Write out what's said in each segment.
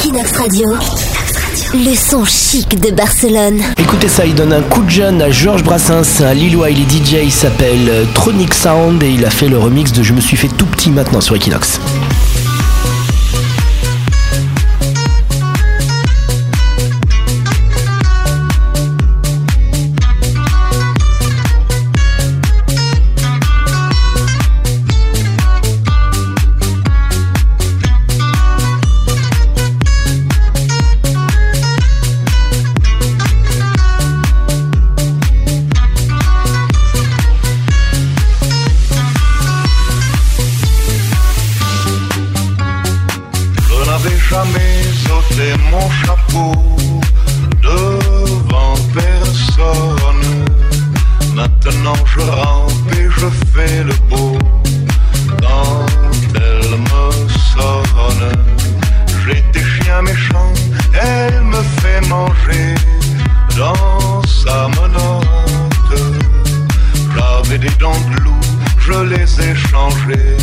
Equinox Radio. Le son chic de Barcelone. Écoutez ça, il donne un coup de jeune à Georges Brassens, un Lillois, il DJ, il s'appelle euh, Tronic Sound et il a fait le remix de Je me suis fait tout petit maintenant sur Equinox. jamais ôter mon chapeau devant personne. Maintenant je rampe et je fais le beau quand elle me sonne. J'ai des chiens méchants, elle me fait manger dans sa menotte. J'avais des dents de loup, je les ai changées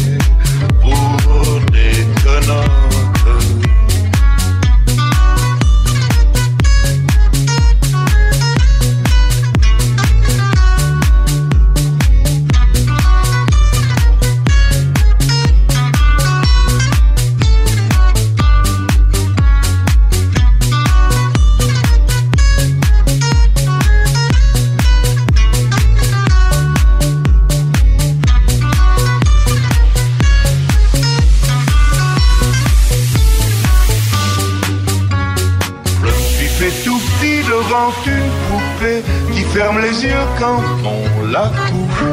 pour Devant une poupée qui ferme les yeux quand on la touche.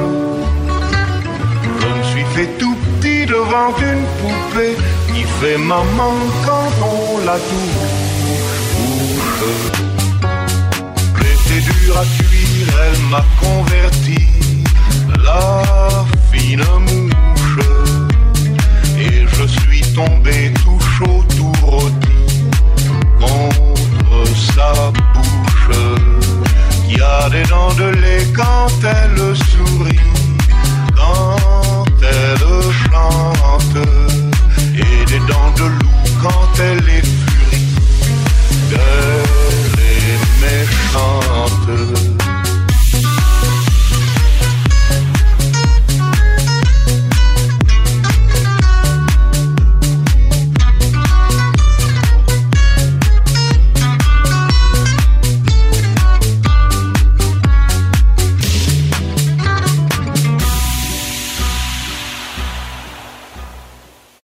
Je me suis fait tout petit devant une poupée qui fait maman quand on la touche. Dur à cuire, elle m'a gênant de lait quand elle sourit.